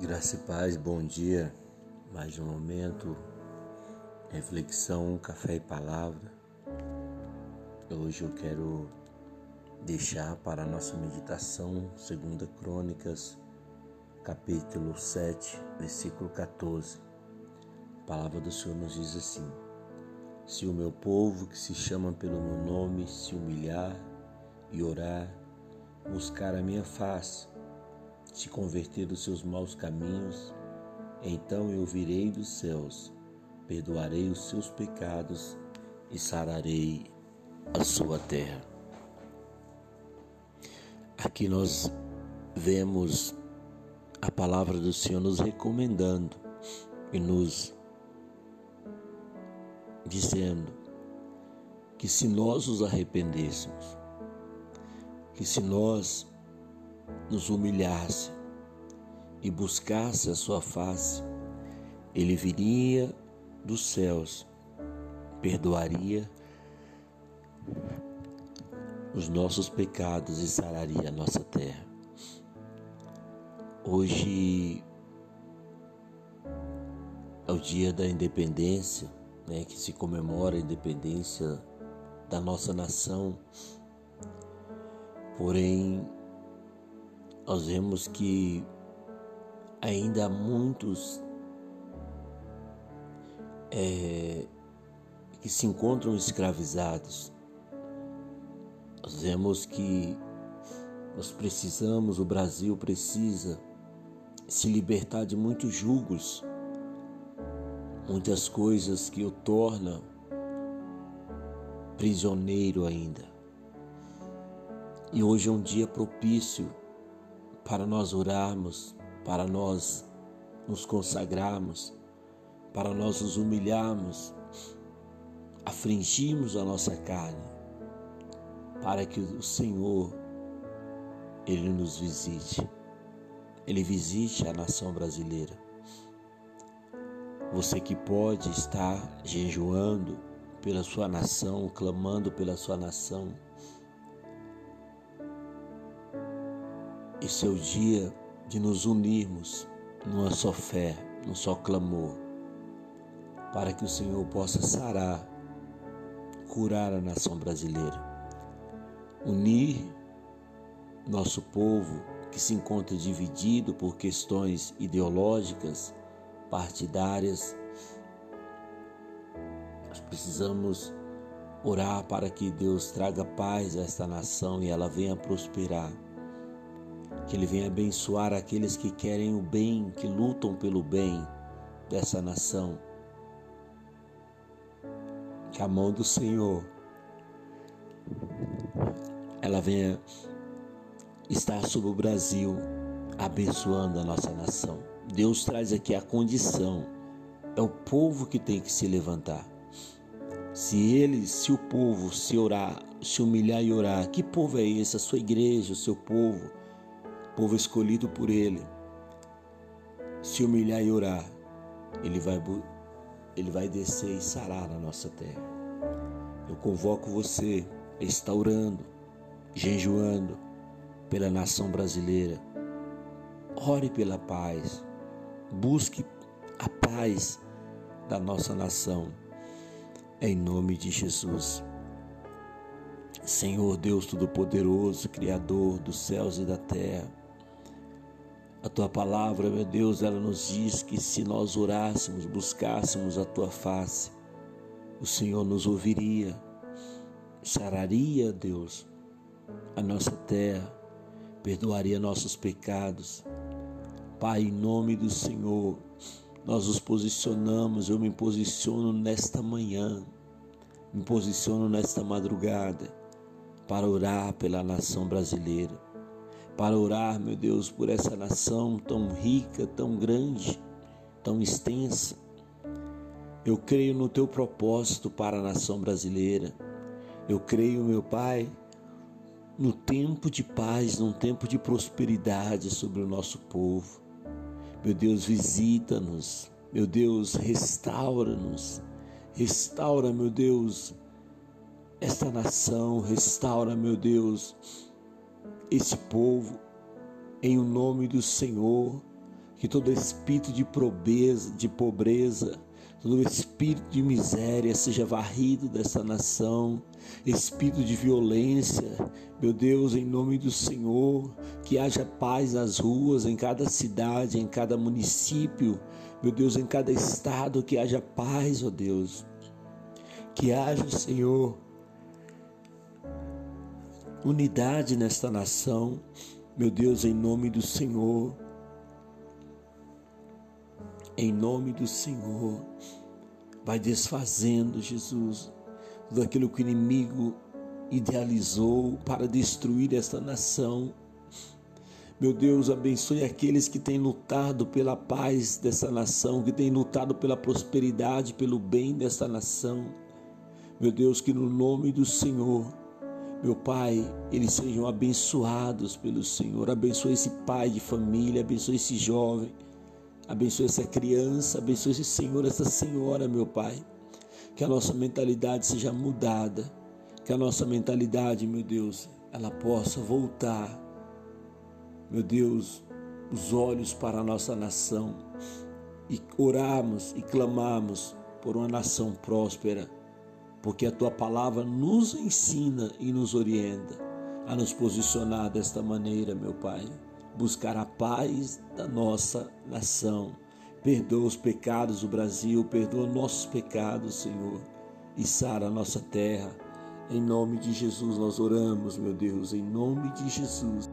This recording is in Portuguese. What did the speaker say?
Graça e paz, bom dia. Mais um momento, reflexão, café e palavra. Hoje eu quero deixar para a nossa meditação, segunda Crônicas, capítulo 7, versículo 14. A palavra do Senhor nos diz assim: Se o meu povo que se chama pelo meu nome se humilhar e orar, buscar a minha face, se converter dos seus maus caminhos, então eu virei dos céus, perdoarei os seus pecados e sararei a sua terra. Aqui nós vemos a palavra do Senhor nos recomendando e nos dizendo que se nós nos arrependêssemos, que se nós nos humilhasse e buscasse a sua face, ele viria dos céus, perdoaria os nossos pecados e sararia a nossa terra. Hoje é o dia da independência, né, que se comemora a independência da nossa nação. Porém, nós vemos que ainda há muitos é, que se encontram escravizados. Nós vemos que nós precisamos, o Brasil precisa se libertar de muitos julgos, muitas coisas que o tornam prisioneiro ainda. E hoje é um dia propício para nós orarmos, para nós nos consagrarmos, para nós nos humilharmos, afligirmos a nossa carne, para que o Senhor ele nos visite. Ele visite a nação brasileira. Você que pode estar jejuando pela sua nação, clamando pela sua nação, Esse é o dia de nos unirmos numa só fé, num só clamor, para que o Senhor possa sarar, curar a nação brasileira, unir nosso povo que se encontra dividido por questões ideológicas, partidárias. Nós precisamos orar para que Deus traga paz a esta nação e ela venha prosperar que Ele venha abençoar aqueles que querem o bem, que lutam pelo bem dessa nação. Que a mão do Senhor ela venha estar sobre o Brasil, abençoando a nossa nação. Deus traz aqui a condição. É o povo que tem que se levantar. Se ele, se o povo se orar, se humilhar e orar, que povo é esse? A sua igreja, o seu povo povo escolhido por Ele, se humilhar e orar, Ele vai, ele vai descer e sarar a nossa terra. Eu convoco você a estar orando, jejuando pela nação brasileira. Ore pela paz. Busque a paz da nossa nação. Em nome de Jesus. Senhor Deus Todo-Poderoso, Criador dos céus e da terra, a tua palavra, meu Deus, ela nos diz que se nós orássemos, buscássemos a tua face, o Senhor nos ouviria, sararia, Deus, a nossa terra, perdoaria nossos pecados. Pai, em nome do Senhor, nós nos posicionamos, eu me posiciono nesta manhã, me posiciono nesta madrugada para orar pela nação brasileira para orar, meu Deus, por essa nação tão rica, tão grande, tão extensa. Eu creio no teu propósito para a nação brasileira. Eu creio, meu Pai, no tempo de paz, num tempo de prosperidade sobre o nosso povo. Meu Deus, visita-nos. Meu Deus, restaura-nos. Restaura, meu Deus, esta nação. Restaura, meu Deus, esse povo em o nome do Senhor, que todo espírito de pobreza, de pobreza, todo espírito de miséria seja varrido dessa nação, espírito de violência, meu Deus, em nome do Senhor, que haja paz nas ruas, em cada cidade, em cada município, meu Deus, em cada estado, que haja paz, ó Deus, que haja, Senhor, unidade nesta nação, meu Deus, em nome do Senhor. Em nome do Senhor, vai desfazendo, Jesus, tudo aquilo que o inimigo idealizou para destruir esta nação. Meu Deus, abençoe aqueles que têm lutado pela paz dessa nação, que têm lutado pela prosperidade, pelo bem desta nação. Meu Deus, que no nome do Senhor meu Pai, eles sejam abençoados pelo Senhor. Abençoe esse pai de família, abençoe esse jovem, abençoe essa criança, abençoe esse Senhor, essa senhora, meu Pai. Que a nossa mentalidade seja mudada, que a nossa mentalidade, meu Deus, ela possa voltar, meu Deus, os olhos para a nossa nação e orarmos e clamarmos por uma nação próspera porque a tua palavra nos ensina e nos orienta a nos posicionar desta maneira, meu Pai. Buscar a paz da nossa nação. Perdoa os pecados do Brasil, perdoa nossos pecados, Senhor, e sara a nossa terra. Em nome de Jesus nós oramos, meu Deus, em nome de Jesus.